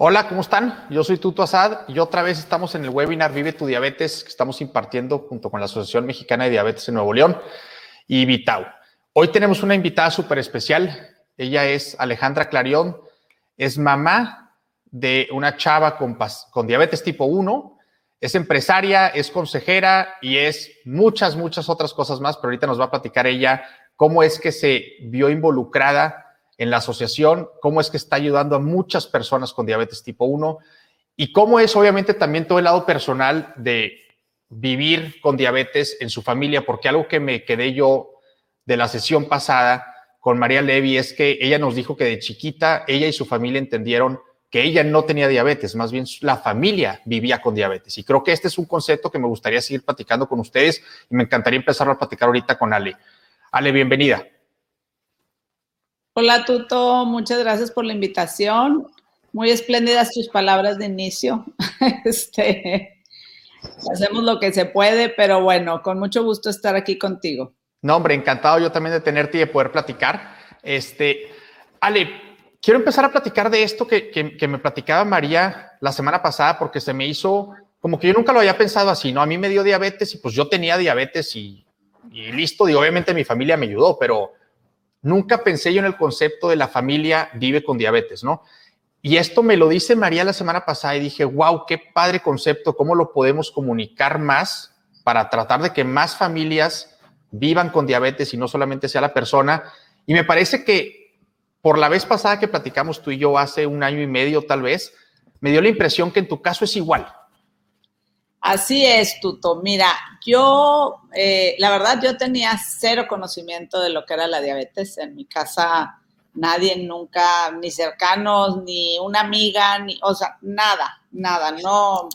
Hola, ¿cómo están? Yo soy Tuto Asad y otra vez estamos en el webinar Vive tu Diabetes que estamos impartiendo junto con la Asociación Mexicana de Diabetes en Nuevo León y Vitao. Hoy tenemos una invitada súper especial. Ella es Alejandra Clarión, es mamá de una chava con, con diabetes tipo 1, es empresaria, es consejera y es muchas, muchas otras cosas más, pero ahorita nos va a platicar ella cómo es que se vio involucrada en la asociación, cómo es que está ayudando a muchas personas con diabetes tipo 1 y cómo es obviamente también todo el lado personal de vivir con diabetes en su familia, porque algo que me quedé yo de la sesión pasada con María Levy es que ella nos dijo que de chiquita ella y su familia entendieron que ella no tenía diabetes, más bien la familia vivía con diabetes. Y creo que este es un concepto que me gustaría seguir platicando con ustedes y me encantaría empezar a platicar ahorita con Ale. Ale, bienvenida. Hola Tuto, muchas gracias por la invitación. Muy espléndidas tus palabras de inicio. Este, hacemos lo que se puede, pero bueno, con mucho gusto estar aquí contigo. No, hombre, encantado yo también de tenerte y de poder platicar. Este, Ale, quiero empezar a platicar de esto que, que, me platicaba María la semana pasada porque se me hizo como que yo nunca lo había pensado así, ¿no? A mí me dio diabetes y pues yo tenía diabetes y, y listo, y obviamente mi familia me ayudó, pero Nunca pensé yo en el concepto de la familia vive con diabetes, ¿no? Y esto me lo dice María la semana pasada y dije, wow, qué padre concepto, cómo lo podemos comunicar más para tratar de que más familias vivan con diabetes y no solamente sea la persona. Y me parece que por la vez pasada que platicamos tú y yo hace un año y medio tal vez, me dio la impresión que en tu caso es igual. Así es, Tuto. Mira, yo, eh, la verdad, yo tenía cero conocimiento de lo que era la diabetes. En mi casa nadie nunca, ni cercanos, ni una amiga, ni, o sea, nada, nada. No,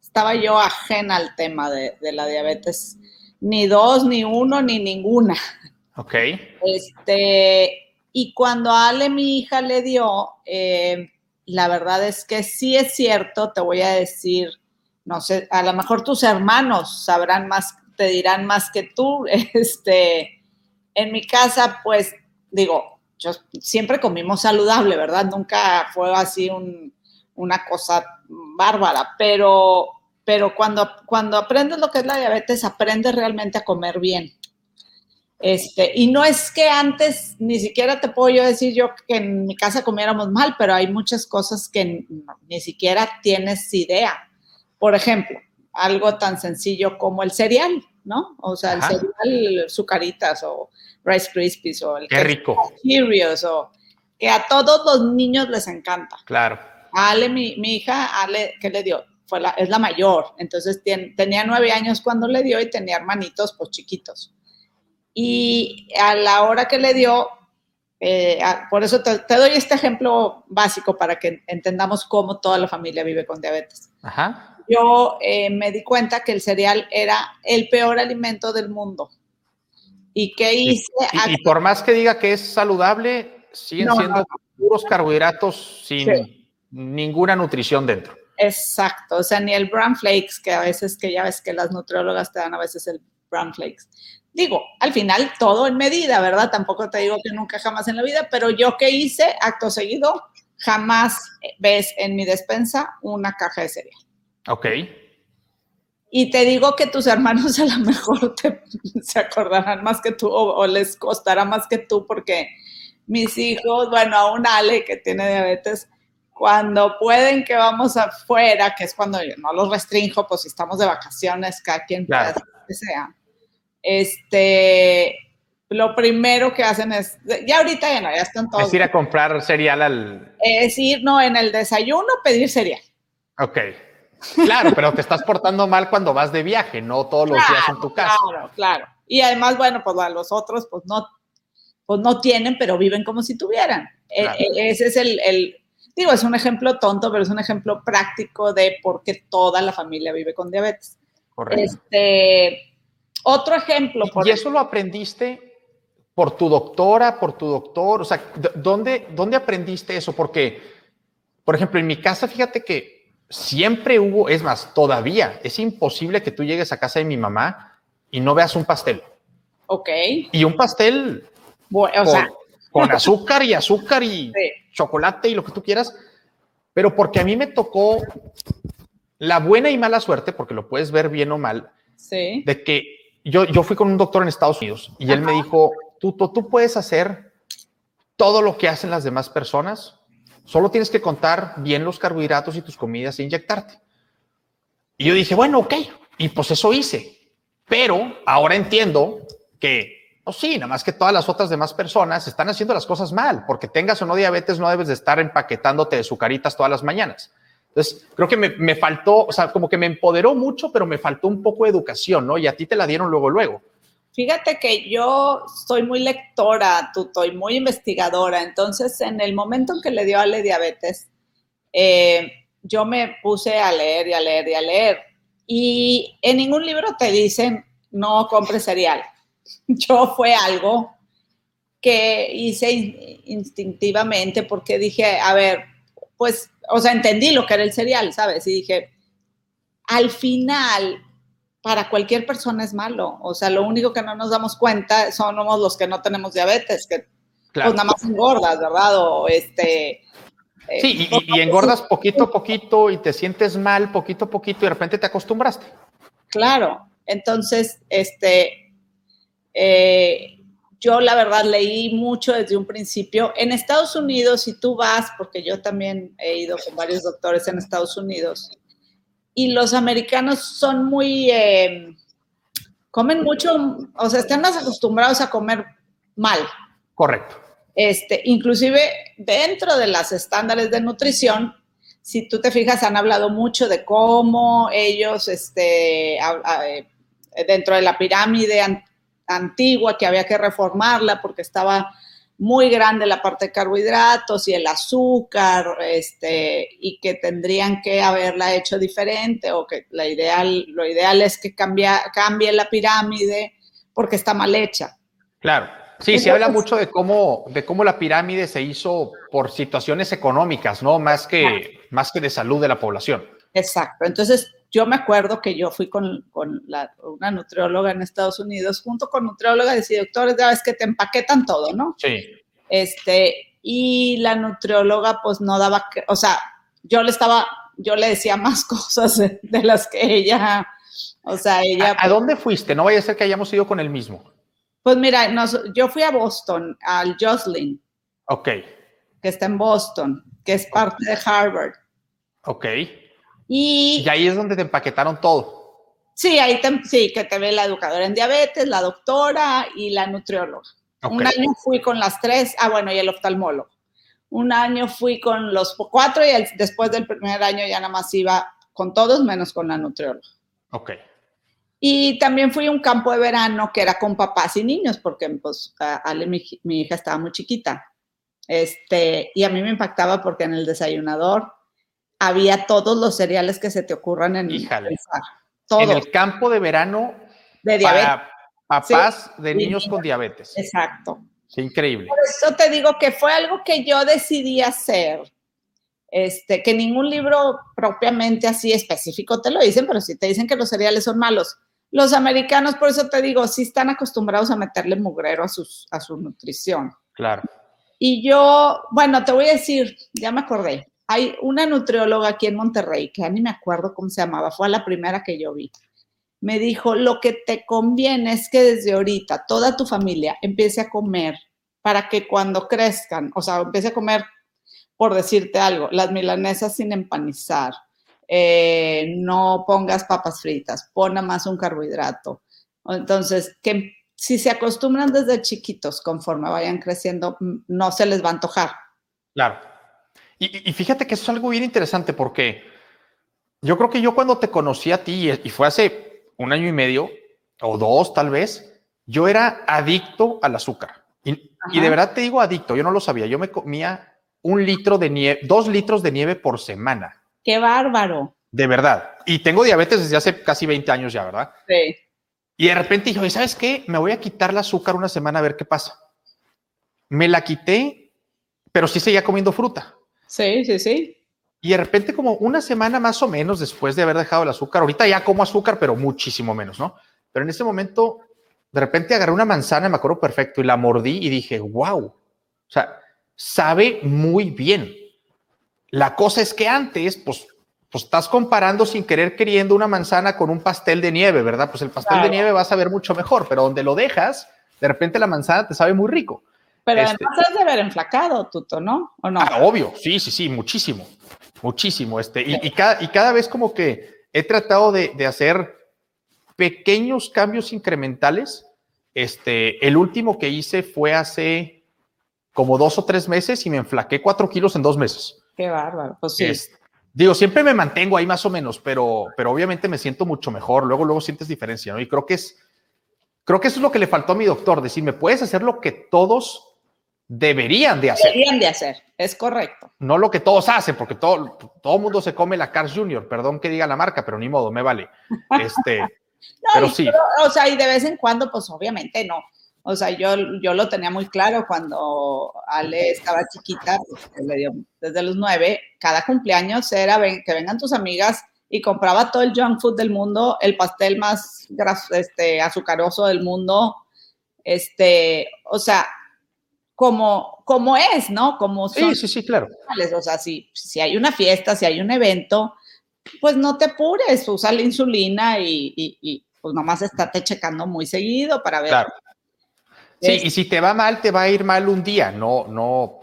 estaba yo ajena al tema de, la diabetes. Ni dos, ni uno, ni ninguna. Ok. Este, y cuando Ale, mi hija, le dio, eh, la verdad es que sí es cierto, te voy a decir, no sé, a lo mejor tus hermanos sabrán más, te dirán más que tú. Este, en mi casa, pues digo, yo siempre comimos saludable, ¿verdad? Nunca fue así una cosa bárbara, pero, pero cuando, cuando aprendes lo que es la diabetes, aprendes realmente a comer bien. Este, y no es que antes ni siquiera te puedo yo decir yo que en mi casa comiéramos mal, pero hay muchas cosas que ni siquiera tienes idea. Por ejemplo, algo tan sencillo como el cereal, ¿no? O sea, el cereal, sucaritas o Rice Krispies o el Qué rico. Cheerios o que a todos los niños les encanta. Claro. Ale, mi, hija, Ale, ¿qué le dio? Fue la, es la mayor, entonces tenía nueve años cuando le dio y tenía hermanitos pues chiquitos. Y a la hora que le dio, eh, por eso te, te, doy este ejemplo básico para que entendamos cómo toda la familia vive con diabetes. Ajá yo eh, me di cuenta que el cereal era el peor alimento del mundo. ¿Y qué hice? Y, por más que diga que es saludable, siguen siendo puros carbohidratos sin ninguna nutrición dentro. Exacto, o sea, ni el bran flakes, que a veces que ya ves que las nutriólogas te dan a veces el bran flakes. Digo, al final todo en medida, ¿verdad? Tampoco te digo que nunca jamás en la vida, pero yo qué hice, acto seguido, jamás ves en mi despensa una caja de cereal. Ok. Y te digo que tus hermanos a lo mejor te, se acordarán más que tú o, les costará más que tú porque mis hijos, bueno, a un Ale que tiene diabetes, cuando pueden que vamos afuera, que es cuando yo no los restringo, pues si estamos de vacaciones, cada quien puede hacer lo que sea. Este, lo primero que hacen es, ya ahorita ya no, ya están todos. Es ir a comprar cereal al. Es ir, no, en el desayuno pedir cereal. Ok. Claro, pero te estás portando mal cuando vas de viaje, no todos los días en tu casa. Claro, claro. Y además, bueno, pues a los otros, pues no, pues no tienen, pero viven como si tuvieran. E, e, ese es el, digo, es un ejemplo tonto, pero es un ejemplo práctico de por qué toda la familia vive con diabetes. Correcto. Este, otro ejemplo. ¿Y eso lo aprendiste por tu doctora, por tu doctor? O sea, ¿dónde, ¿dónde aprendiste eso? Porque, por ejemplo, en mi casa, fíjate que siempre hubo, es más, todavía es imposible que tú llegues a casa de mi mamá y no veas un pastel. Ok. Y un pastel con, azúcar y azúcar y chocolate y lo que tú quieras. pero porque a mí me tocó la buena y mala suerte, porque lo puedes ver bien o mal, sí. de que yo, yo fui con un doctor en Estados Unidos y él me dijo, tú, tú, tú puedes hacer todo lo que hacen las demás personas, solo tienes que contar bien los carbohidratos y tus comidas e inyectarte. Y yo dije, bueno, ok, y pues eso hice, pero ahora entiendo que, oh sí, nada más que todas las otras demás personas están haciendo las cosas mal, porque tengas o no diabetes, no debes de estar empaquetándote de sucaritas todas las mañanas. Entonces, creo que me, me, faltó, o sea, como que me empoderó mucho, pero me faltó un poco de educación, ¿no? Y a ti te la dieron luego, luego. Fíjate que yo soy muy lectora, tú soy muy investigadora, entonces en el momento en que le dio a Ale diabetes, eh, yo me puse a leer y a leer y a leer. Y en ningún libro te dicen no compres cereal. Yo fue algo que hice instintivamente porque dije, a ver, pues, o sea, entendí lo que era el cereal, ¿sabes? Y dije, al final, para cualquier persona es malo. O sea, lo único que no nos damos cuenta somos los que no tenemos diabetes, que claro. pues nada más engordas, ¿verdad? O este... Eh, sí, y, y, engordas poquito a poquito y te sientes mal poquito a poquito y de repente te acostumbraste. Claro, entonces, este, eh, yo la verdad leí mucho desde un principio. En Estados Unidos, si tú vas, porque yo también he ido con varios doctores en Estados Unidos, y los americanos son muy, eh, comen mucho, o sea, están más acostumbrados a comer mal. Correcto. Este, inclusive dentro de las estándares de nutrición, si tú te fijas, han hablado mucho de cómo ellos, este, a, a, dentro de la pirámide an antigua, que había que reformarla porque estaba muy grande la parte de carbohidratos y el azúcar, este, y que tendrían que haberla hecho diferente o que la ideal, lo ideal es que cambia, cambie la pirámide porque está mal hecha. Claro. Sí, Entonces, se habla mucho de cómo, de cómo la pirámide se hizo por situaciones económicas, ¿no? Más que, más que de salud de la población. Exacto. Entonces, yo me acuerdo que yo fui con, con la, una nutrióloga en Estados Unidos, junto con nutriólogas y doctores, ya ves que te empaquetan todo, ¿no? Sí. Este, y la nutrióloga, pues no daba, o sea, yo le estaba, yo le decía más cosas de, de las que ella, o sea, ella. ¿A, ¿A, dónde fuiste? No vaya a ser que hayamos ido con el mismo. Pues mira, nos, yo fui a Boston, al Joslin. Ok. Que está en Boston, que es parte de Harvard. Ok. Y, y ahí es donde te empaquetaron todo. Sí, ahí te, sí, que te ve la educadora en diabetes, la doctora y la nutrióloga. Okay. Un año fui con las tres, ah, bueno, y el oftalmólogo. Un año fui con los cuatro y el, después del primer año ya nada más iba con todos menos con la nutrióloga. Ok. Y también fui a un campo de verano que era con papás y niños, porque pues Ale, mi, mi hija estaba muy chiquita. Este, y a mí me impactaba porque en el desayunador había todos los cereales que se te ocurran en Híjale. Pensar, todo. En el campo de verano de diabetes. para papás sí, de niños sí, con diabetes. Exacto. Increíble. Por eso te digo que fue algo que yo decidí hacer. Este, que ningún libro propiamente así específico te lo dicen, pero sí te dicen que los cereales son malos. Los americanos, por eso te digo, sí están acostumbrados a meterle mugrero a, sus, a su nutrición. Claro. Y yo, bueno, te voy a decir, ya me acordé, hay una nutrióloga aquí en Monterrey, que ya ni me acuerdo cómo se llamaba, fue la primera que yo vi. Me dijo, lo que te conviene es que desde ahorita toda tu familia empiece a comer para que cuando crezcan, o sea, empiece a comer, por decirte algo, las milanesas sin empanizar, eh, no pongas papas fritas, pon más un carbohidrato. Entonces, que si se acostumbran desde chiquitos, conforme vayan creciendo, no se les va a antojar. Claro. Y, y, fíjate que eso es algo bien interesante porque yo creo que yo cuando te conocí a ti, y fue hace un año y medio o dos tal vez, yo era adicto al azúcar. Y, y de verdad te digo adicto, yo no lo sabía. Yo me comía un litro de nieve, dos litros de nieve por semana. ¡Qué bárbaro! De verdad. Y tengo diabetes desde hace casi 20 años ya, ¿verdad? Sí. Y de repente dije, ¿sabes qué? Me voy a quitar el azúcar una semana a ver qué pasa. Me la quité, pero sí seguía comiendo fruta. Sí, sí, sí. Y de repente como una semana más o menos después de haber dejado el azúcar, ahorita ya como azúcar, pero muchísimo menos, ¿no? Pero en ese momento, de repente agarré una manzana, me acuerdo perfecto, y la mordí y dije, wow, o sea, sabe muy bien. La cosa es que antes, pues, pues estás comparando sin querer queriendo una manzana con un pastel de nieve, ¿verdad? Pues el pastel de nieve va a saber mucho mejor, pero donde lo dejas, de repente la manzana te sabe muy rico. Pero este, además has de haber enflacado, Tuto, ¿no? ¿O no? Ah, obvio, sí, sí, sí, muchísimo, muchísimo. Este, y, cada, y cada vez como que he tratado de, de hacer pequeños cambios incrementales. Este, el último que hice fue hace como dos o tres meses y me enflaqué cuatro kilos en dos meses. Qué bárbaro, pues sí. digo, siempre me mantengo ahí más o menos, pero, pero obviamente me siento mucho mejor. Luego, luego sientes diferencia, ¿no? Y creo que es, creo que eso es lo que le faltó a mi doctor, decirme, puedes hacer lo que todos deberían de hacer. Deberían de hacer, es correcto. No lo que todos hacen, porque todo, todo mundo se come la Cars Junior, perdón que diga la marca, pero ni modo, me vale. Este, pero sí. o sea, y de vez en cuando, pues obviamente no. O sea, yo, yo lo tenía muy claro cuando Ale estaba chiquita, le dio desde los nueve, cada cumpleaños era que vengan tus amigas y compraba todo el junk food del mundo, el pastel más este, azucaroso del mundo, este, o sea, como, como es, ¿no? Como sí, sí, sí, claro. O sea, si, si hay una fiesta, si hay un evento, pues no te apures, usa la insulina y, y, pues nomás estate checando muy seguido para ver. Claro. Sí, y si te va mal, te va a ir mal un día, no, no,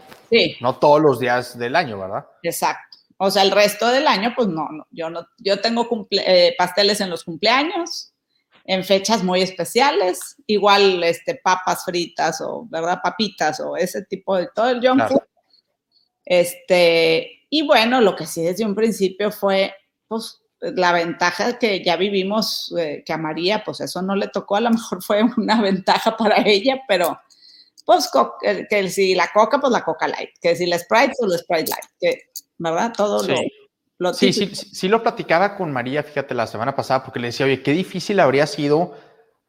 no todos los días del año, ¿verdad? Exacto. O sea, el resto del año, pues no, no yo no, yo tengo eh, pasteles en los cumpleaños, en fechas muy especiales, igual este papas fritas o, ¿verdad? Papitas o ese tipo de todo el junk food. Este, y bueno, lo que sí desde un principio fue pues, la ventaja que ya vivimos, eh, que a María, pues eso no le tocó, a lo mejor fue una ventaja para ella, pero pues que, si la coca, pues la coca light, que si la Sprite, pues la Sprite light, que, ¿verdad? Todo sí. lo, sí, sí, sí, lo platicaba con María, fíjate, la semana pasada, porque le decía, oye, qué difícil habría sido,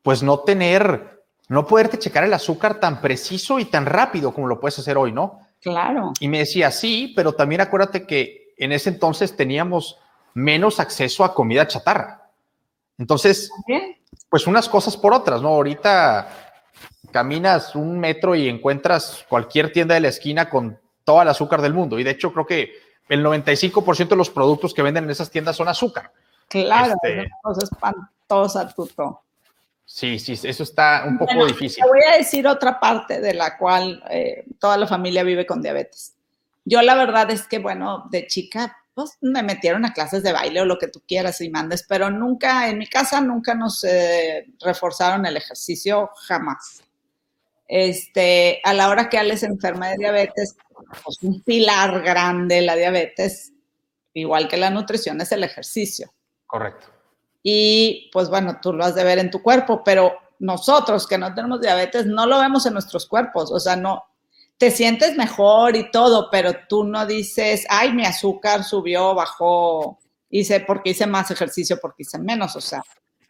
pues no tener, no poderte checar el azúcar tan preciso y tan rápido como lo puedes hacer hoy, ¿no? Claro. Y me decía, sí, pero también acuérdate que en ese entonces teníamos menos acceso a comida chatarra. Entonces, pues unas cosas por otras, ¿no? Ahorita caminas un metro y encuentras cualquier tienda de la esquina con todo el azúcar del mundo. Y de hecho, creo que el 95% de los productos que venden en esas tiendas son azúcar. Claro, este, es cosa espantosa, Tuto. Sí, sí, eso está un poco difícil. Te voy a decir otra parte de la cual eh, toda la familia vive con diabetes. Yo la verdad es que, bueno, de chica pues me metieron a clases de baile o lo que tú quieras y mandes, pero nunca, en mi casa nunca nos eh, reforzaron el ejercicio, jamás. Este, a la hora que Alex se enferma de diabetes, pues un pilar grande la diabetes, igual que la nutrición, es el ejercicio. Correcto. Y pues bueno, tú lo has de ver en tu cuerpo, pero nosotros que no tenemos diabetes no lo vemos en nuestros cuerpos, o sea, no, te sientes mejor y todo, pero tú no dices, ay, mi azúcar subió, bajó, hice porque hice más ejercicio, porque hice menos, o sea.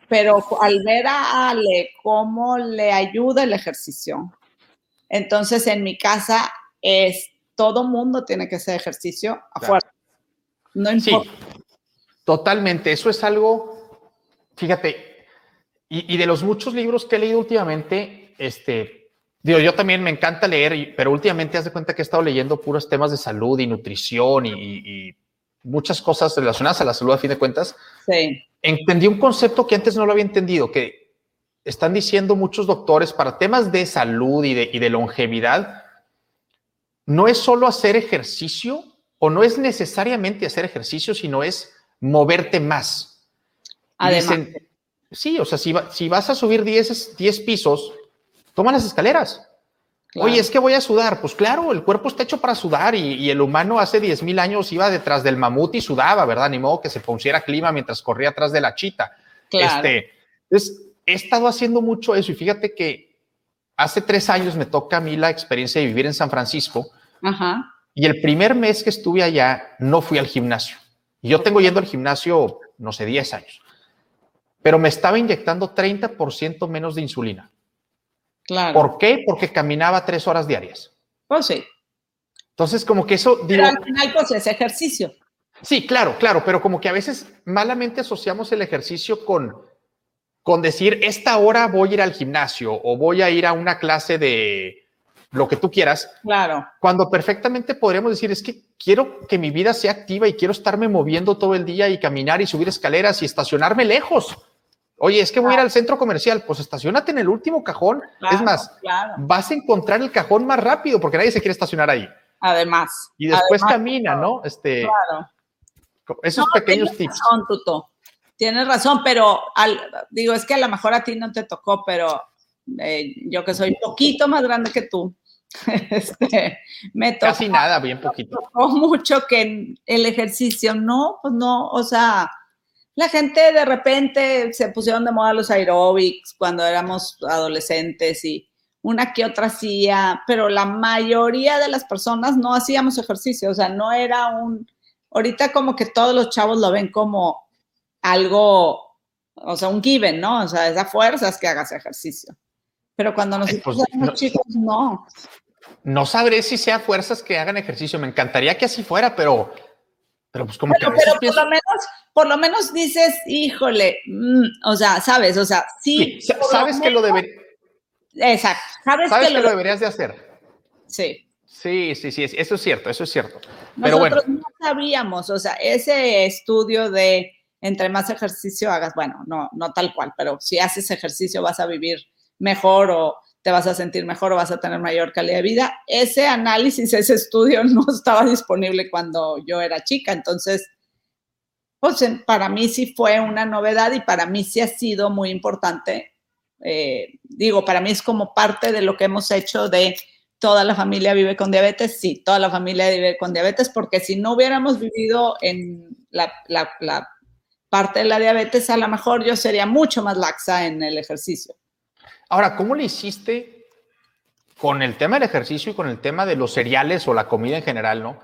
Pero al ver a Ale cómo le ayuda el ejercicio, entonces en mi casa es todo mundo tiene que hacer ejercicio afuera. No importa. Sí, totalmente. Eso es algo, fíjate, y, y de los muchos libros que he leído últimamente, este, Digo, yo también me encanta leer, pero últimamente haz de cuenta que he estado leyendo puros temas de salud y nutrición y, muchas cosas relacionadas a la salud a fin de cuentas. Sí. Entendí un concepto que antes no lo había entendido, que están diciendo muchos doctores para temas de salud y de, y de longevidad, no es solo hacer ejercicio o no es necesariamente hacer ejercicio, sino es moverte más. Además. sí, o sea, si, si vas a subir 10, 10 pisos, toma las escaleras. Oye, es que voy a sudar. Pues claro, el cuerpo está hecho para sudar y, el humano hace 10.000 años iba detrás del mamut y sudaba, ¿verdad? Ni modo que se pusiera clima mientras corría atrás de la chita. Claro. Este, entonces, he estado haciendo mucho eso y fíjate que hace tres años me toca a mí la experiencia de vivir en San Francisco. Ajá. Y el primer mes que estuve allá no fui al gimnasio. Y yo tengo yendo al gimnasio, no sé, 10 años. Pero me estaba inyectando 30% menos de insulina. ¿Por qué? Porque caminaba tres horas diarias. Pues sí. Entonces, como que eso... Pero al final, pues es ejercicio. Sí, claro, claro, pero como que a veces malamente asociamos el ejercicio con, con decir, esta hora voy a ir al gimnasio o voy a ir a una clase de, lo que tú quieras. Claro. Cuando perfectamente podríamos decir, es que quiero que mi vida sea activa y quiero estarme moviendo todo el día y caminar y subir escaleras y estacionarme lejos. Oye, es que voy a ir al centro comercial, pues estacionate en el último cajón. es más, vas a encontrar el cajón más rápido porque nadie se quiere estacionar ahí. Además. Y después camina, ¿no? Este, claro. Esos pequeños tienes tips. Razón, Tuto. Tienes razón, pero digo, es que a lo mejor a ti no te tocó, pero eh, yo que soy poquito más grande que tú, este, me tocó. Casi nada, bien poquito. Me tocó mucho que el ejercicio, no, pues no, o sea la gente de repente se pusieron de moda los aeróbics cuando éramos adolescentes y una que otra hacía, pero la mayoría de las personas no hacíamos ejercicio, o sea, no era un, ahorita como que todos los chavos lo ven como algo, o sea, un given, ¿no? O sea, esa fuerza es que hagas ejercicio. Pero cuando nos pues, no, chicos, no. No sabré si sea fuerzas que hagan ejercicio, me encantaría que así fuera, pero pero pues como que por lo menos, por lo menos dices, híjole, mm", o sea, sabes, o sea, sí. sabes que lo deberías. Exacto. Sabes, que, lo, deberías de hacer. Sí. Sí, sí, sí, eso es cierto, eso es cierto. Pero Nosotros no sabíamos, o sea, ese estudio de entre más ejercicio hagas, bueno, no, no tal cual, pero si haces ejercicio vas a vivir mejor o te vas a sentir mejor o vas a tener mayor calidad de vida. Ese análisis, ese estudio no estaba disponible cuando yo era chica, entonces, pues para mí sí fue una novedad y para mí sí ha sido muy importante. Eh, digo, para mí es como parte de lo que hemos hecho de toda la familia vive con diabetes, sí, toda la familia vive con diabetes, porque si no hubiéramos vivido en la, la parte de la diabetes, a lo mejor yo sería mucho más laxa en el ejercicio. Ahora, ¿cómo le hiciste con el tema del ejercicio y con el tema de los cereales o la comida en general, ¿no?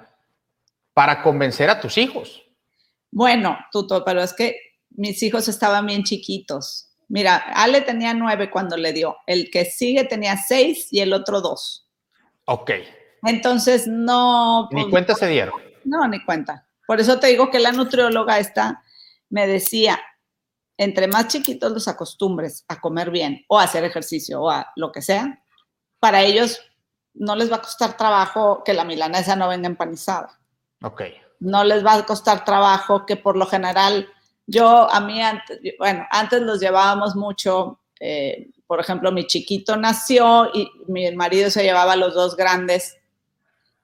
Para convencer a tus hijos. Bueno, Tuto, pero es que mis hijos estaban bien chiquitos. Mira, Ale tenía nueve cuando le dio, el que sigue tenía seis y el otro dos. Ok. Entonces, no. Ni pues, cuenta se dieron. No, ni cuenta. Por eso te digo que la nutrióloga esta me decía, entre más chiquitos los acostumbres a comer bien o a hacer ejercicio o a lo que sea, para ellos no les va a costar trabajo que la milanesa no venga empanizada. Ok. No les va a costar trabajo que por lo general, yo a mí antes, bueno, antes los llevábamos mucho, eh, por ejemplo, mi chiquito nació y mi marido se llevaba a los dos grandes,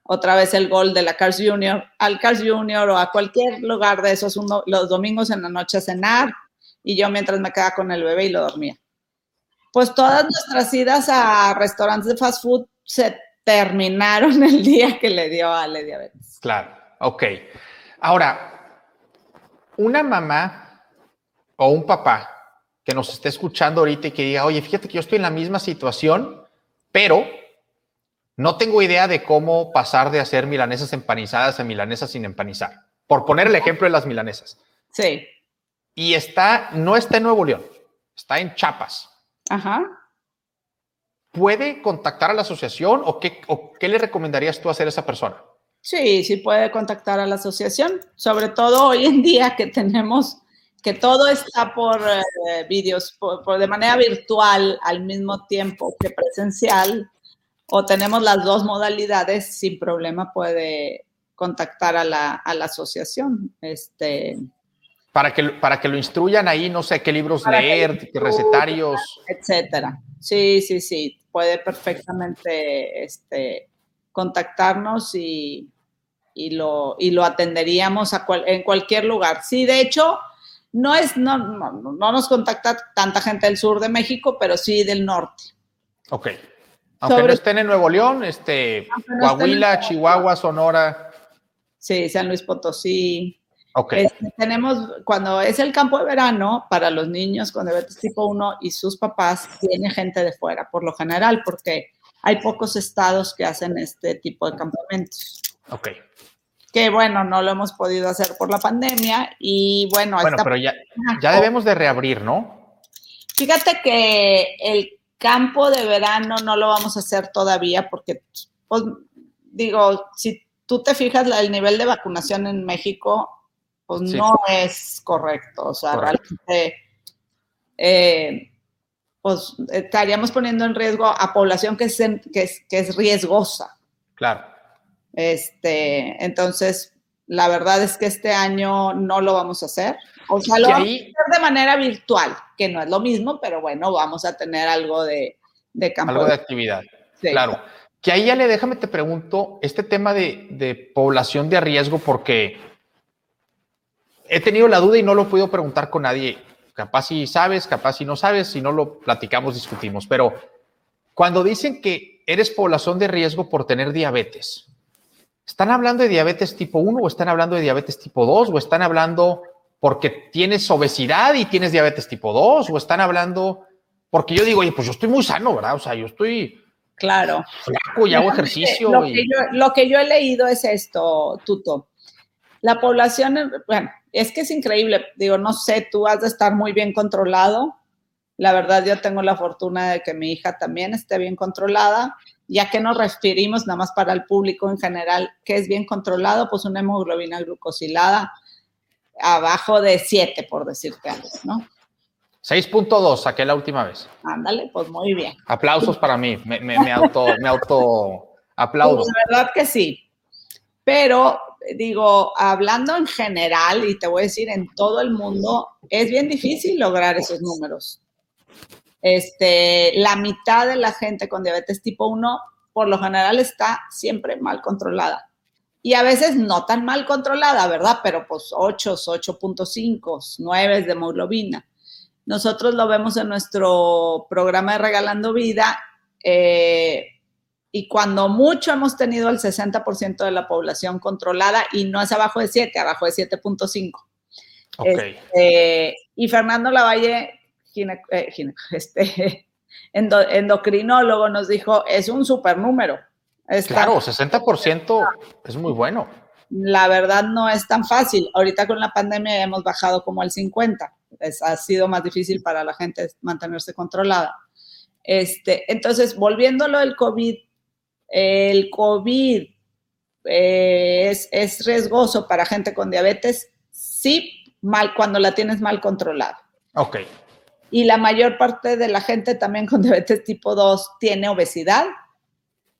otra vez el gol de la Cars Junior, al Cars Junior o a cualquier lugar de esos, los domingos en la noche a cenar, y yo mientras me quedaba con el bebé y lo dormía. Pues todas nuestras idas a restaurantes de fast food se terminaron el día que le dio a la diabetes. Claro, ok. Ahora, una mamá o un papá que nos esté escuchando ahorita y que diga, oye, fíjate que yo estoy en la misma situación, pero no tengo idea de cómo pasar de hacer milanesas empanizadas a milanesas sin empanizar. Por poner el ejemplo de las milanesas. Sí y está, no está en Nuevo León, está en Chiapas. Ajá. ¿Puede contactar a la asociación o qué, qué le recomendarías tú hacer a esa persona? Sí, sí puede contactar a la asociación, sobre todo hoy en día que tenemos que todo está por eh, vídeos, por, de manera virtual al mismo tiempo que presencial, o tenemos las dos modalidades, sin problema puede contactar a la, a la asociación. Este, para que, para que lo instruyan ahí, no sé qué libros leer, qué recetarios. Etcétera. Sí, sí, sí. Puede perfectamente este, contactarnos y, y, lo, y lo atenderíamos a en cualquier lugar. Sí, de hecho, no, es, no, no, no, nos contacta tanta gente del sur de México, pero sí del norte. Ok. Aunque no estén en Nuevo León, este, Coahuila, Chihuahua, Sonora. Sí, San Luis Potosí, este, tenemos, cuando es el campo de verano, para los niños con diabetes tipo 1 y sus papás, tiene gente de fuera, por lo general, porque hay pocos estados que hacen este tipo de campamentos. Ok. Que bueno, no lo hemos podido hacer por la pandemia y bueno. Bueno, pero ya, ya debemos de reabrir, ¿no? Fíjate que el campo de verano no lo vamos a hacer todavía porque, pues, digo, si tú te fijas el nivel de vacunación en México, pues no es correcto. O sea, realmente, eh, pues estaríamos poniendo en riesgo a población que es, que es, que es riesgosa. Claro. Este, entonces, la verdad es que este año no lo vamos a hacer. O sea, lo vamos a hacer de manera virtual, que no es lo mismo, pero bueno, vamos a tener algo de, de campo. Algo de actividad. Claro. Que ahí ya le déjame te pregunto este tema de, de, población de riesgo, porque he tenido la duda y no lo he podido preguntar con nadie. Capaz si sabes, capaz si no sabes, si no lo platicamos, discutimos. Pero cuando dicen que eres población de riesgo por tener diabetes, ¿están hablando de diabetes tipo 1 o están hablando de diabetes tipo 2 o están hablando porque tienes obesidad y tienes diabetes tipo 2 o están hablando porque yo digo, oye, pues yo estoy muy sano, ¿verdad? O sea, yo estoy claro. flaco y hago ejercicio. Lo, que yo, lo que yo he leído es esto, Tuto. La población, bueno, es que es increíble. Digo, no sé, tú has de estar muy bien controlado. La verdad, yo tengo la fortuna de que mi hija también esté bien controlada, ya que nos referimos nada más para el público en general, que es bien controlado, pues una hemoglobina glucosilada abajo de 7, por decirte algo, ¿no? 6.2 saqué la última vez. Ándale, pues muy bien. Aplausos para mí, me, me, me auto, me auto aplaudo. Pues la verdad que sí. Pero digo, hablando en general, y te voy a decir en todo el mundo, es bien difícil lograr esos números. Este, la mitad de la gente con diabetes tipo 1, por lo general, está siempre mal controlada. Y a veces no tan mal controlada, ¿verdad? Pero pues 8, 8.5, 9 de hemoglobina. Nosotros lo vemos en nuestro programa de Regalando Vida. Eh, y cuando mucho hemos tenido el 60% de la población controlada y no es abajo de 7, abajo de 7.5. Okay. Este, y Fernando Lavalle, eh, este, endocrinólogo, nos dijo, es un super número. claro, 60% es muy bueno. La verdad no es tan fácil. Ahorita con la pandemia hemos bajado como al 50. ha sido más difícil para la gente mantenerse controlada. Este, entonces, volviendo a lo del COVID, el COVID eh, es, riesgoso para gente con diabetes, sí, mal, cuando la tienes mal controlada. Ok. Y la mayor parte de la gente también con diabetes tipo 2 tiene obesidad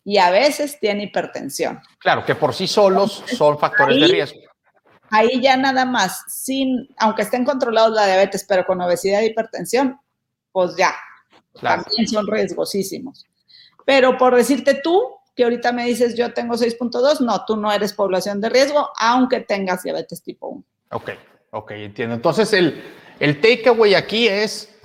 y a veces tiene hipertensión. Claro, que por sí solos son factores de riesgo. Ahí ya nada más, sin, aunque estén controlados la diabetes, pero con obesidad e hipertensión, pues ya, también son riesgosísimos. Pero por decirte tú, que ahorita me dices yo tengo 6.2, no, tú no eres población de riesgo, aunque tengas diabetes tipo 1. Ok, ok, entiendo. Entonces el, el takeaway aquí es,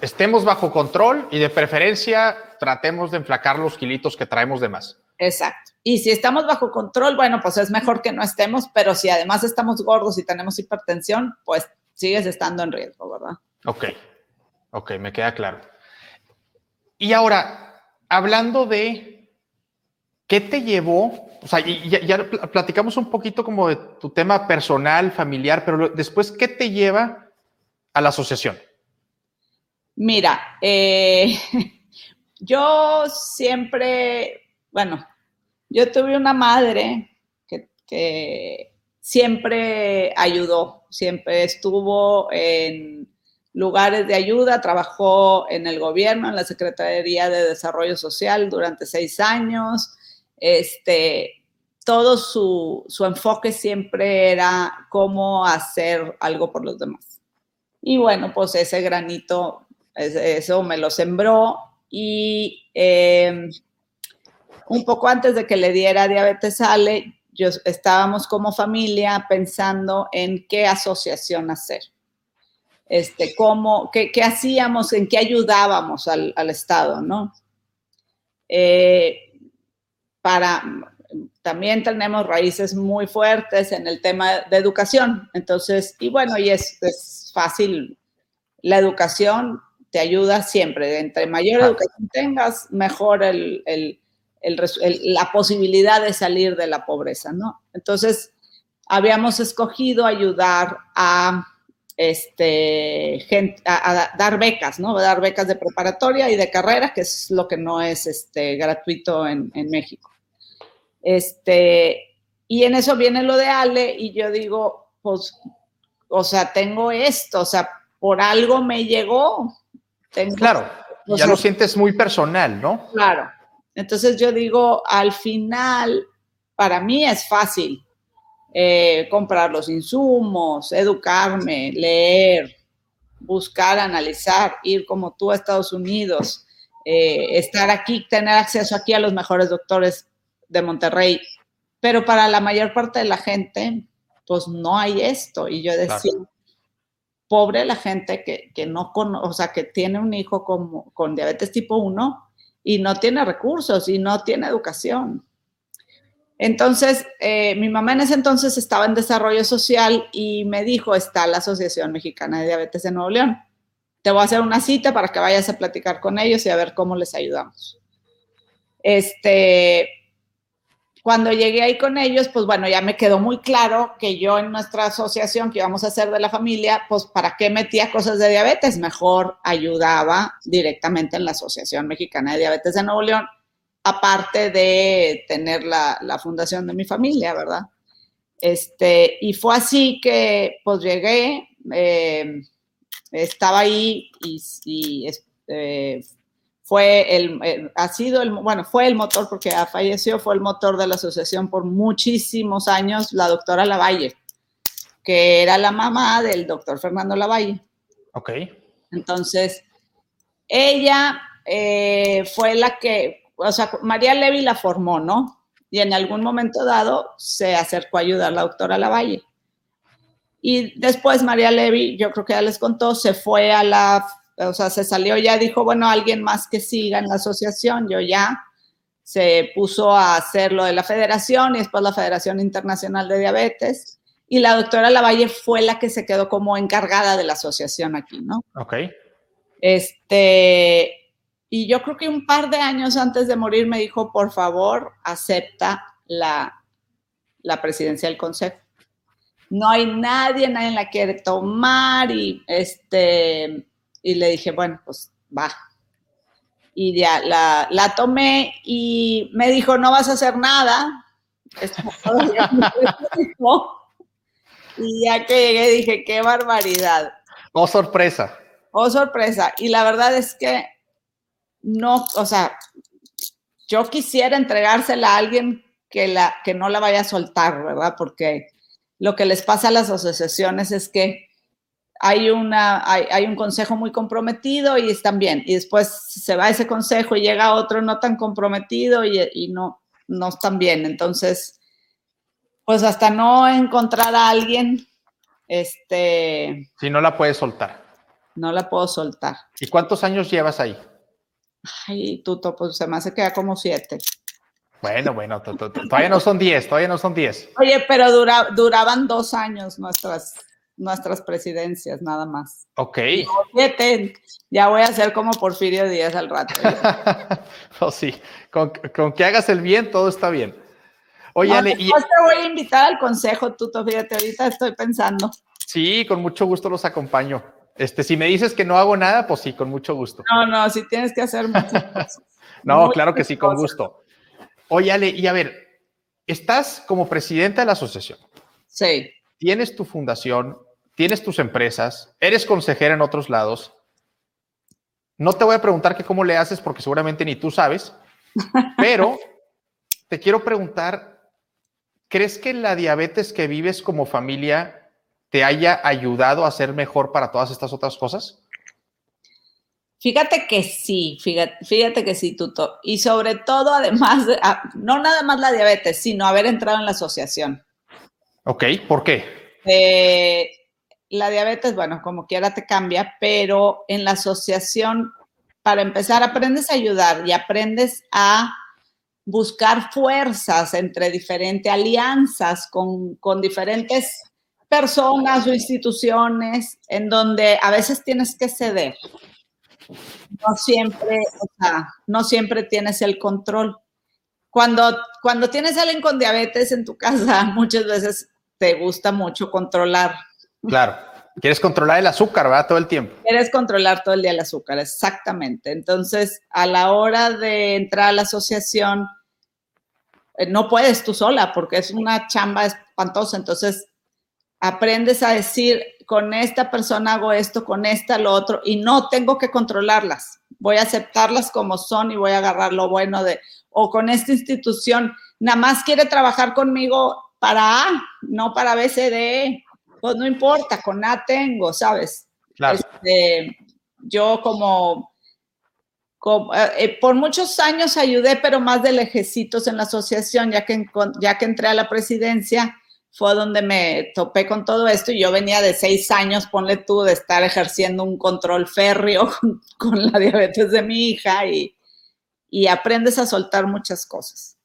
estemos bajo control y de preferencia tratemos de enflacar los kilitos que traemos de más. Exacto. Y si estamos bajo control, bueno, pues es mejor que no estemos, pero si además estamos gordos y tenemos hipertensión, pues sigues estando en riesgo, ¿verdad? Ok, ok, me queda claro. Y ahora, hablando de qué te llevó, o sea, ya, platicamos un poquito como de tu tema personal, familiar, pero después, ¿qué te lleva a la asociación? Mira, eh, yo siempre, bueno, yo tuve una madre que siempre ayudó, siempre estuvo en lugares de ayuda, trabajó en el gobierno, en la Secretaría de Desarrollo Social durante seis años. Este, todo su, enfoque siempre era cómo hacer algo por los demás. Y bueno, pues ese granito, eso me lo sembró y em, un poco antes de que le diera diabetes Ale, yo estábamos como familia pensando en qué asociación hacer este, cómo, qué, hacíamos, en qué ayudábamos al, Estado, ¿no? Eh, para, también tenemos raíces muy fuertes en el tema de educación, entonces, y bueno, y es, fácil, la educación te ayuda siempre, entre mayor educación tengas, mejor la posibilidad de salir de la pobreza, ¿no? Entonces, habíamos escogido ayudar a este, a, dar becas, ¿no? Dar becas de preparatoria y de carrera, que es lo que no es este, gratuito en, México. Este, y en eso viene lo de Ale y yo digo, pues, o sea, tengo esto, o sea, por algo me llegó, claro, ya lo sientes muy personal, ¿no? Claro. Entonces yo digo, al final, para mí es fácil eh, comprar los insumos, educarme, leer, buscar, analizar, ir como tú a Estados Unidos, eh, estar aquí, tener acceso aquí a los mejores doctores de Monterrey. Pero para la mayor parte de la gente, pues no hay esto. Y yo decía, pobre la gente que, no o sea, que tiene un hijo con, con diabetes tipo 1 y no tiene recursos y no tiene educación. Entonces, eh, mi mamá en ese entonces estaba en desarrollo social y me dijo, está la Asociación Mexicana de Diabetes de Nuevo León. Te voy a hacer una cita para que vayas a platicar con ellos y a ver cómo les ayudamos. Este, cuando llegué ahí con ellos, pues bueno, ya me quedó muy claro que yo en nuestra asociación que íbamos a hacer de la familia, pues para qué metía cosas de diabetes, mejor ayudaba directamente en la Asociación Mexicana de Diabetes de Nuevo León, aparte de tener la, fundación de mi familia, ¿verdad? Este, y fue así que pues llegué, eh, estaba ahí y, y este, fue el, ha sido el, bueno, fue el motor porque falleció, fue el motor de la asociación por muchísimos años, la doctora Lavalle, que era la mamá del doctor Fernando Lavalle. Ok. Entonces, ella eh, fue la que, o sea, María Levy la formó, ¿no? Y en algún momento dado se acercó a ayudar a la doctora Lavalle. Y después María Levy, yo creo que ya les contó, se fue a la o sea, se salió ya, dijo, bueno, alguien más que siga en la asociación, yo ya se puso a hacer lo de la federación y después la Federación Internacional de Diabetes. Y la doctora Lavalle fue la que se quedó como encargada de la asociación aquí, ¿no? Ok. Este, y yo creo que un par de años antes de morir me dijo, por favor, acepta la, la presidencia del consejo. No hay nadie, nadie la quiere tomar y este, y le dije, bueno, pues va. Y ya la, la tomé y me dijo, no vas a hacer nada. y ya que llegué dije, qué barbaridad. Oh, sorpresa. Oh, sorpresa. Y la verdad es que no, o sea, yo quisiera entregársela a alguien que, la, que no la vaya a soltar, ¿verdad? Porque lo que les pasa a las asociaciones es que hay, una, hay, un consejo muy comprometido y están bien. Y después se va ese consejo y llega otro no tan comprometido y, no, no están bien. Entonces, pues hasta no encontrar a alguien, este... Si no la puedes soltar. No la puedo soltar. ¿Y cuántos años llevas ahí? Ay, Tuto, pues se me hace que ya como siete. Bueno, bueno, todavía no son diez, todavía no son diez. Oye, pero duraban dos años nuestras nuestras presidencias, nada más. Ok. ya voy a hacer como Porfirio Díaz al rato. oh, sí, con, que hagas el bien, todo está bien. Oye, Ale, y... te voy a invitar al consejo, Tuto, fíjate, ahorita estoy pensando. Sí, con mucho gusto los acompaño. Este, si me dices que no hago nada, pues sí, con mucho gusto. No, no, si tienes que hacer muchas cosas. no, claro que sí, con gusto. Oye, Ale, y a ver, estás como presidenta de la asociación. Sí. Tienes tu fundación, tienes tus empresas, eres consejera en otros lados. No te voy a preguntar que cómo le haces porque seguramente ni tú sabes, pero te quiero preguntar, ¿crees que la diabetes que vives como familia te haya ayudado a ser mejor para todas estas otras cosas? Fíjate que sí, fíjate, que sí, Tuto. Y sobre todo, además, ah, no nada más la diabetes, sino haber entrado en la asociación. Ok, ¿por qué? Eh, la diabetes, bueno, como quiera te cambia, pero en la asociación, para empezar, aprendes a ayudar y aprendes a buscar fuerzas entre diferentes alianzas con, diferentes personas o instituciones en donde a veces tienes que ceder. No siempre, o sea, no siempre tienes el control. Cuando, cuando tienes a alguien con diabetes en tu casa, muchas veces te gusta mucho controlar Claro. Quieres controlar el azúcar, ¿verdad? Todo el tiempo. Quieres controlar todo el día el azúcar, exactamente. Entonces, a la hora de entrar a la asociación, eh, no puedes tú sola porque es una chamba espantosa. Entonces, aprendes a decir, con esta persona hago esto, con esta lo otro, y no tengo que controlarlas. Voy a aceptarlas como son y voy a agarrar lo bueno de, o con esta institución, nada más quiere trabajar conmigo para A, no para B, C, D, E. Pues no importa, con A tengo, ¿sabes? Claro. Este, yo como, como eh, eh, por muchos años ayudé, pero más de lejecitos en la asociación, ya que, ya que entré a la presidencia, fue donde me topé con todo esto y yo venía de seis años, ponle tú, de estar ejerciendo un control férreo con, con la diabetes de mi hija y, y, aprendes a soltar muchas cosas.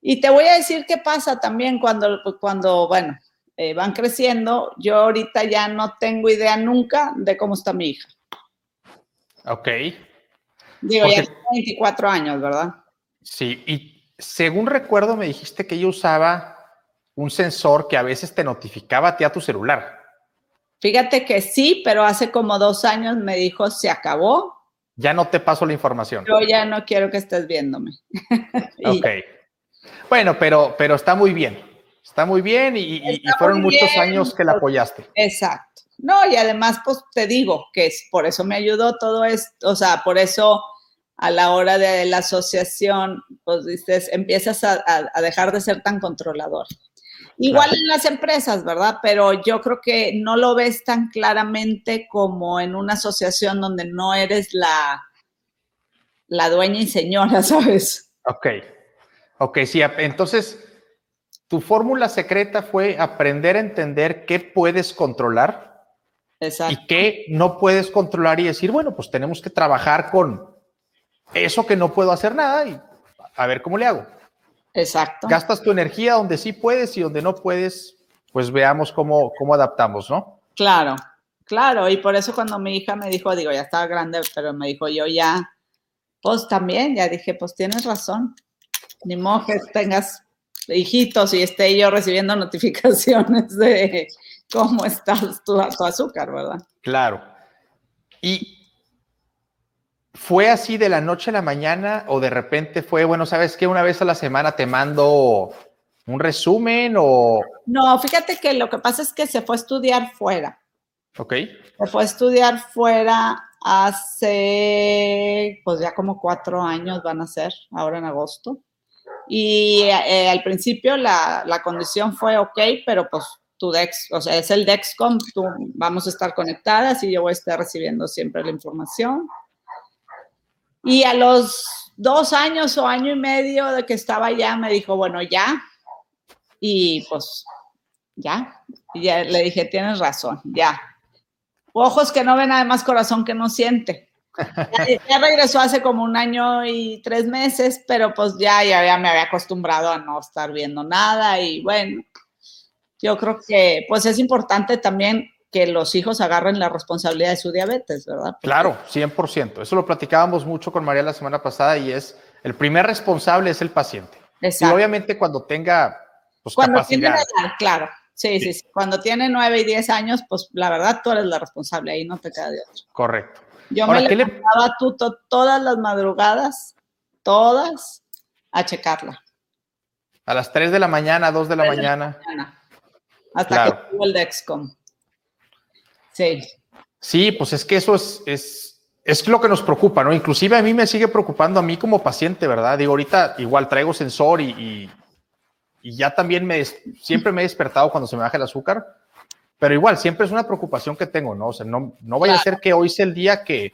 Y te voy a decir qué pasa también cuando, cuando bueno, eh, van creciendo. Yo ahorita ya no tengo idea nunca de cómo está mi hija. Ok. Digo, Porque, ya tiene 24 años, ¿verdad? Sí, y según recuerdo me dijiste que ella usaba un sensor que a veces te notificaba a ti a tu celular. Fíjate que sí, pero hace como dos años me dijo, se acabó. Ya no te paso la información. Yo ya no quiero que estés viéndome. ok. Bueno, pero, pero está muy bien. Está muy bien y, y fueron muchos bien, años que la apoyaste. Exacto. No, y además, pues te digo que es por eso me ayudó todo esto, o sea, por eso a la hora de la asociación, pues dices, empiezas a, a, a dejar de ser tan controlador. Igual claro. en las empresas, ¿verdad? Pero yo creo que no lo ves tan claramente como en una asociación donde no eres la, la dueña y señora, ¿sabes? Ok. Ok, sí, entonces tu fórmula secreta fue aprender a entender qué puedes controlar Exacto. y qué no puedes controlar y decir, bueno, pues tenemos que trabajar con eso que no puedo hacer nada y a ver cómo le hago. Exacto. Gastas tu energía donde sí puedes y donde no puedes, pues veamos cómo, cómo adaptamos, ¿no? Claro, claro. Y por eso cuando mi hija me dijo, digo, ya estaba grande, pero me dijo, yo ya, pues también, ya dije, pues tienes razón. Ni que tengas hijitos y esté yo recibiendo notificaciones de cómo estás tu, tu azúcar, ¿verdad? Claro. Y ¿Fue así de la noche a la mañana o de repente fue, bueno, sabes que una vez a la semana te mando un resumen o... No, fíjate que lo que pasa es que se fue a estudiar fuera. Ok. Se fue a estudiar fuera hace, pues ya como cuatro años van a ser, ahora en agosto. Y eh, al principio la, la, condición fue ok, pero pues tu Dex, o sea, es el Dexcom, tú vamos a estar conectadas y yo voy a estar recibiendo siempre la información. Y a los dos años o año y medio de que estaba allá, me dijo, bueno, ya. Y pues, ya. Y ya le dije, tienes razón, ya. Ojos que no ven, además corazón que no siente. Ya, ya, regresó hace como un año y tres meses, pero pues ya, ya, ya me había acostumbrado a no estar viendo nada y bueno, yo creo que pues es importante también que los hijos agarren la responsabilidad de su diabetes, ¿verdad? Porque claro, 100%. Eso lo platicábamos mucho con María la semana pasada y es, el primer responsable es el paciente. Exacto. Y obviamente cuando tenga pues, cuando capacidad. Tiene claro. Sí, sí, sí, Cuando tiene 9 y 10 años, pues la verdad tú eres la responsable, ahí no te queda de otro. Correcto. Yo Ahora, me levantaba le... tú todas las madrugadas, todas, a checarla. A las 3 de la mañana, 2 de la, mañana. De la mañana. Hasta claro. que tuvo el Dexcom. Sí. Sí, pues es que eso es, es, es lo que nos preocupa, ¿no? Inclusive a mí me sigue preocupando a mí como paciente, ¿verdad? Digo, ahorita igual traigo sensor y, y, y ya también me, siempre me he despertado cuando se me baja el azúcar, pero igual, siempre es una preocupación que tengo, ¿no? O sea, no, no vaya claro. a ser que hoy sea el día que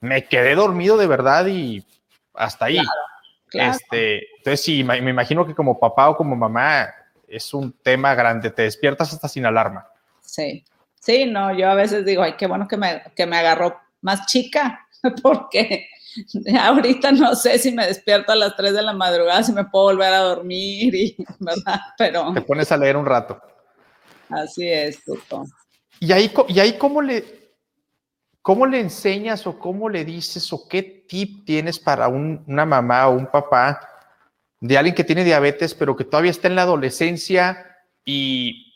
me quedé dormido de verdad y hasta ahí. Claro, claro. Este, entonces, sí, me imagino que como papá o como mamá es un tema grande, te despiertas hasta sin alarma. Sí. Sí, no, yo a veces digo, ay, qué bueno que me, que me agarró más chica, porque ahorita no sé si me despierto a las 3 de la madrugada, si me puedo volver a dormir, y, ¿verdad? Pero... Te pones a leer un rato. Así es, Tuto. ¿Y ahí, y ahí cómo, le, cómo le enseñas o cómo le dices o qué tip tienes para un, una mamá o un papá de alguien que tiene diabetes, pero que todavía está en la adolescencia y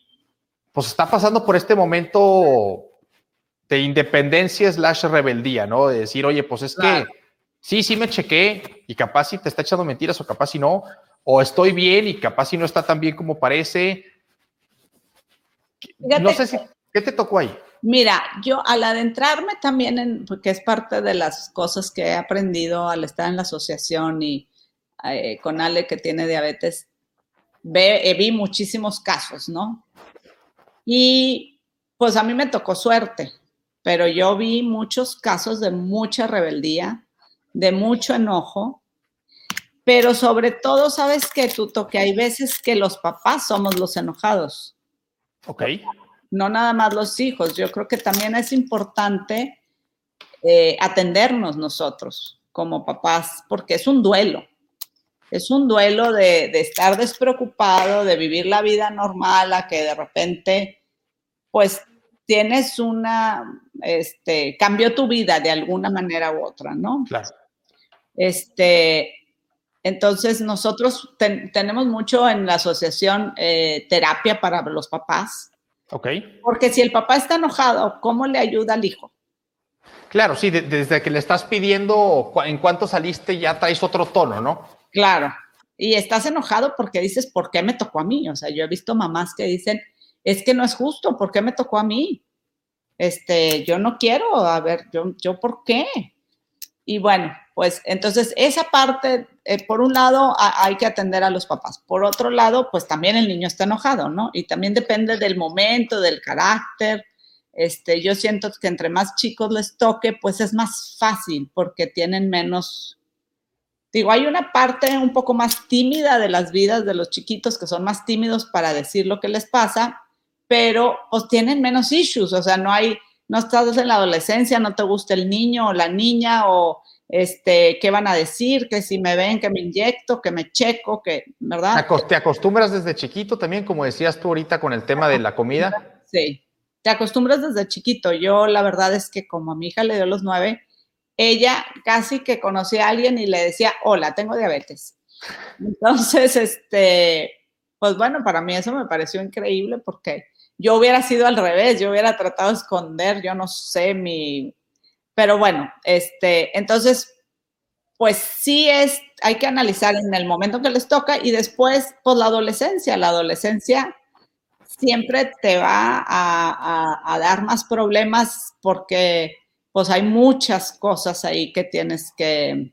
pues está pasando por este momento de independencia slash rebeldía, ¿no? De decir, oye, pues es claro. que sí, sí me chequé y capaz si te está echando mentiras o capaz si no, o estoy bien y capaz si no está tan bien como parece. Fíjate, no sé si... ¿Qué te tocó ahí? Mira, yo al adentrarme también en, porque es parte de las cosas que he aprendido al estar en la asociación y eh, con Ale que tiene diabetes, ve, eh, vi muchísimos casos, ¿no? Y pues a mí me tocó suerte, pero yo vi muchos casos de mucha rebeldía, de mucho enojo, pero sobre todo, sabes que tú que hay veces que los papás somos los enojados. Ok no nada más los hijos. Yo creo que también es importante eh, atendernos nosotros como papás, porque es un duelo. Es un duelo de, estar despreocupado, de vivir la vida normal, a que de repente, pues, tienes una, este, cambió tu vida de alguna manera u otra, ¿no? Claro. Este, entonces, nosotros tenemos mucho en la asociación eh, terapia para los papás Ok. Porque si el papá está enojado, ¿cómo le ayuda al hijo? Claro, sí, desde que le estás pidiendo en cuánto saliste ya traes otro tono, ¿no? Claro. Y estás enojado porque dices, ¿por qué me tocó a mí? O sea, yo he visto mamás que dicen, es que no es justo, ¿por qué me tocó a mí? Este, yo no quiero, a ver, yo, yo, ¿por qué? Y bueno, pues entonces esa parte, eh, por un lado, hay que atender a los papás. Por otro lado, pues también el niño está enojado, ¿no? Y también depende del momento, del carácter. Este, yo siento que entre más chicos les toque, pues es más fácil porque tienen menos... Digo, hay una parte un poco más tímida de las vidas de los chiquitos que son más tímidos para decir lo que les pasa, pero pues tienen menos issues, o sea, no hay, no estás en la adolescencia, no te gusta el niño o la niña o este, qué van a decir, que si me ven, que me inyecto, que me checo, que, ¿verdad? ¿Te acostumbras desde chiquito también, como decías tú ahorita con el tema de la comida? Sí, te acostumbras desde chiquito. Yo la verdad es que como a mi hija le dio los nueve, ella casi que conocía a alguien y le decía, hola, tengo diabetes. Entonces, este, pues bueno, para mí eso me pareció increíble porque yo hubiera sido al revés, yo hubiera tratado de esconder, yo no sé, mi pero bueno, este, entonces, pues sí es, hay que analizar en el momento que les toca y después, pues la adolescencia, la adolescencia siempre te va a, dar más problemas porque pues hay muchas cosas ahí que tienes que...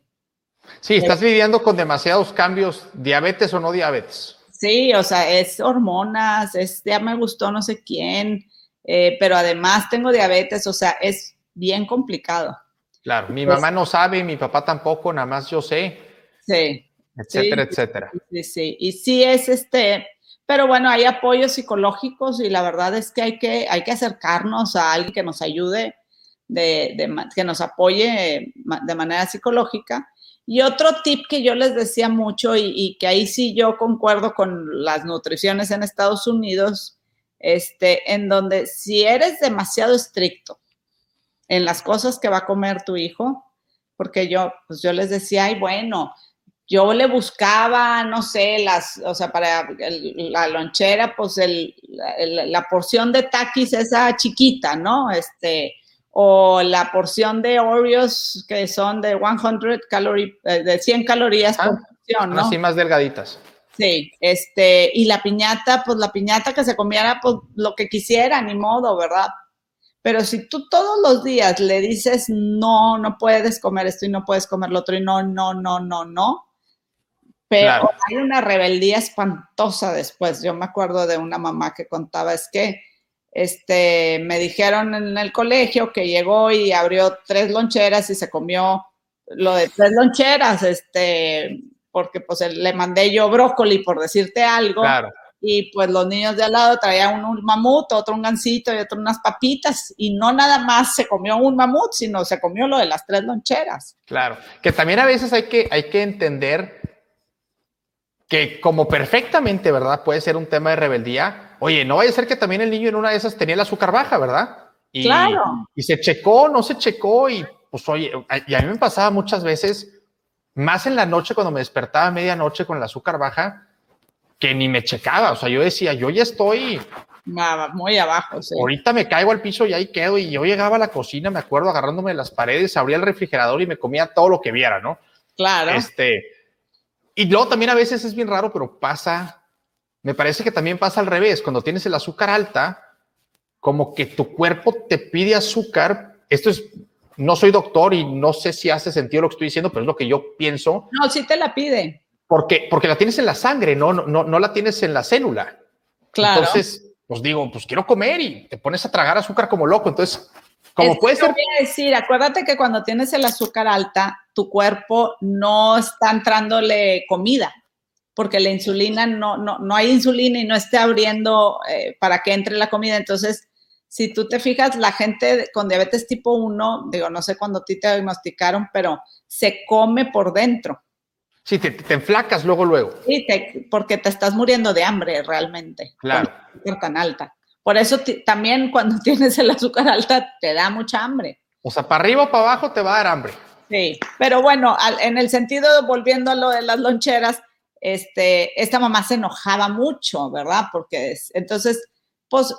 Sí, estás lidiando con demasiados cambios, diabetes o no diabetes. Sí, o sea, es hormonas, es ya me gustó no sé quién, eh, pero además tengo diabetes, o sea, es bien complicado. Claro, mi pues mamá no sabe, mi papá tampoco, nada más yo sé. Sí. Etcétera, etcétera. Sí, sí. Y sí es este, pero bueno, hay apoyos psicológicos y la verdad es que hay que, hay que acercarnos a alguien que nos ayude, de, que nos apoye de manera psicológica. Y otro tip que yo les decía mucho y, que ahí sí yo concuerdo con las nutriciones en Estados Unidos, este, en donde si eres demasiado estricto, en las cosas que va a comer tu hijo, porque yo, pues yo les decía, ay, bueno, yo le buscaba, no sé, las, o sea, para la lonchera, pues el, la porción de taquis esa chiquita, ¿no? Este, o la porción de Oreos que son de 100 calories, eh, de 100 calorías por porción, ¿no? Así más delgaditas. Sí, este, y la piñata, pues la piñata que se comiera, pues lo que quisiera, ni modo, ¿verdad? Pero si tú todos los días le dices, no, no puedes comer esto y no puedes comer lo otro y no, no, no, no, no, pero hay una rebeldía espantosa después. Yo me acuerdo de una mamá que contaba, es que este, me dijeron en el colegio que llegó y abrió tres loncheras y se comió lo de tres loncheras, este, porque pues le mandé yo brócoli por decirte algo. Claro y pues los niños de al lado traían un, mamut, otro un gansito y otro unas papitas y no nada más se comió un mamut, sino se comió lo de las tres loncheras. Claro, que también a veces hay que, hay que entender que como perfectamente, ¿verdad? Puede ser un tema de rebeldía. Oye, no vaya a ser que también el niño en una de esas tenía el azúcar baja, ¿verdad? Y, claro. Y se checó, no se checó y pues oye, y a mí me pasaba muchas veces, más en la noche cuando me despertaba a medianoche con el azúcar baja, que ni me checaba. O sea, yo decía, yo ya estoy muy abajo. Sí. Ahorita me caigo al piso y ahí quedo. Y yo llegaba a la cocina, me acuerdo, agarrándome de las paredes, abría el refrigerador y me comía todo lo que viera, ¿no? Claro. Este, y luego también a veces es bien raro, pero pasa, me parece que también pasa al revés. Cuando tienes el azúcar alta, como que tu cuerpo te pide azúcar. Esto es, no soy doctor y no sé si hace sentido lo que estoy diciendo, pero es lo que yo pienso. No, sí te la pide. Porque, porque la tienes en la sangre, no, no, no la tienes en la célula. Claro. Entonces, pues digo, pues quiero comer y te pones a tragar azúcar como loco. Entonces, como puede ser. Voy a decir, acuérdate que cuando tienes el azúcar alta, tu cuerpo no está entrándole comida, porque la insulina no, no, no hay insulina y no esté abriendo eh, para que entre la comida. Entonces, si tú te fijas, la gente con diabetes tipo 1, digo, no sé cuándo a ti te diagnosticaron, pero se come por dentro. Sí, te, te enflacas luego, luego. Sí, porque te estás muriendo de hambre realmente. Claro. Tan alta. Por eso también cuando tienes el azúcar alta te da mucha hambre. O sea, para arriba o para abajo te va a dar hambre. Sí, pero bueno, en el sentido, volviendo a lo de las loncheras, este, esta mamá se enojaba mucho, ¿verdad? Porque entonces, pues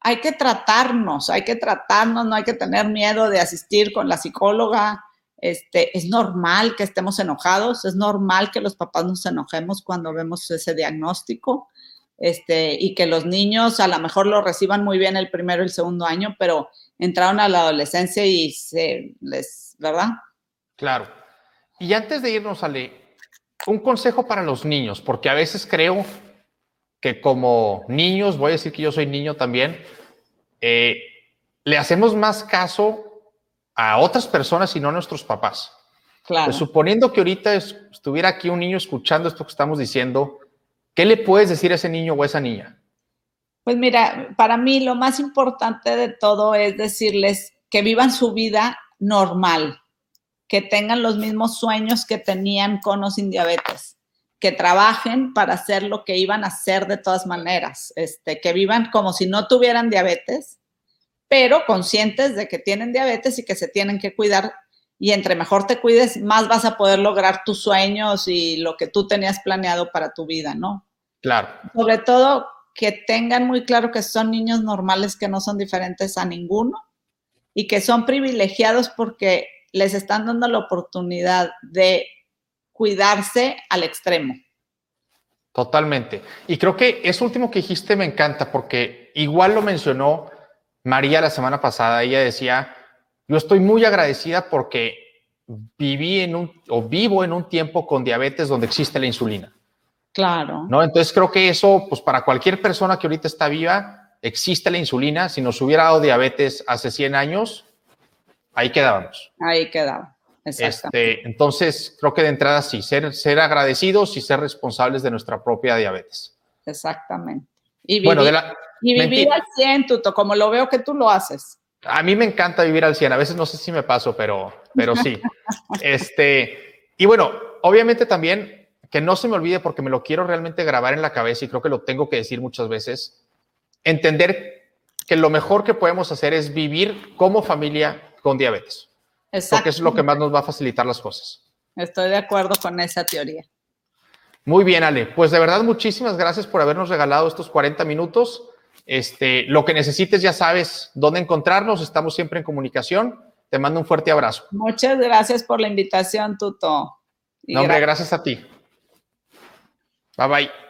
hay que tratarnos, hay que tratarnos, no hay que tener miedo de asistir con la psicóloga. Este, es normal que estemos enojados, es normal que los papás nos enojemos cuando vemos ese diagnóstico este, y que los niños a lo mejor lo reciban muy bien el primero y el segundo año, pero entraron a la adolescencia y se les, ¿verdad? Claro. Y antes de irnos, Ale, un consejo para los niños, porque a veces creo que como niños, voy a decir que yo soy niño también, eh, le hacemos más caso a otras personas y no a nuestros papás. Claro. Pues, suponiendo que ahorita estuviera aquí un niño escuchando esto que estamos diciendo, ¿Qué le puedes decir a ese niño o a esa niña? Pues mira, para mí lo más importante de todo es decirles que vivan su vida normal, que tengan los mismos sueños que tenían con o sin diabetes, que trabajen para hacer lo que iban a hacer de todas maneras, este, que vivan como si no tuvieran diabetes, pero conscientes de que tienen diabetes y que se tienen que cuidar y entre mejor te cuides, más vas a poder lograr tus sueños y lo que tú tenías planeado para tu vida, ¿no? Claro. Sobre todo que tengan muy claro que son niños normales que no son diferentes a ninguno y que son privilegiados porque les están dando la oportunidad de cuidarse al extremo. Totalmente. Y creo que eso último que dijiste me encanta porque igual lo mencionó María la semana pasada. Ella decía, yo estoy muy agradecida porque viví en un o vivo en un tiempo con diabetes donde existe la insulina. Claro. ¿No? Entonces creo que eso, pues para cualquier persona que ahorita está viva, existe la insulina. Si nos hubiera dado diabetes hace 100 años, ahí quedábamos. Ahí quedaba. Este, entonces, creo que de entrada sí, ser, ser agradecidos y ser responsables de nuestra propia diabetes. Exactamente. Y vivir, bueno, de la, y vivir al 100, Tuto, como lo veo que tú lo haces. A mí me encanta vivir al 100. A veces no sé si me paso, pero, pero sí. este, y bueno, obviamente también que no se me olvide porque me lo quiero realmente grabar en la cabeza y creo que lo tengo que decir muchas veces. Entender que lo mejor que podemos hacer es vivir como familia con diabetes. Exacto. Porque es lo que más nos va a facilitar las cosas. Estoy de acuerdo con esa teoría. Muy bien, Ale. Pues de verdad, muchísimas gracias por habernos regalado estos 40 minutos. Este, lo que necesites ya sabes dónde encontrarnos, estamos siempre en comunicación. Te mando un fuerte abrazo. Muchas gracias por la invitación, Tuto. no, hombre, gracias a ti. Bye bye.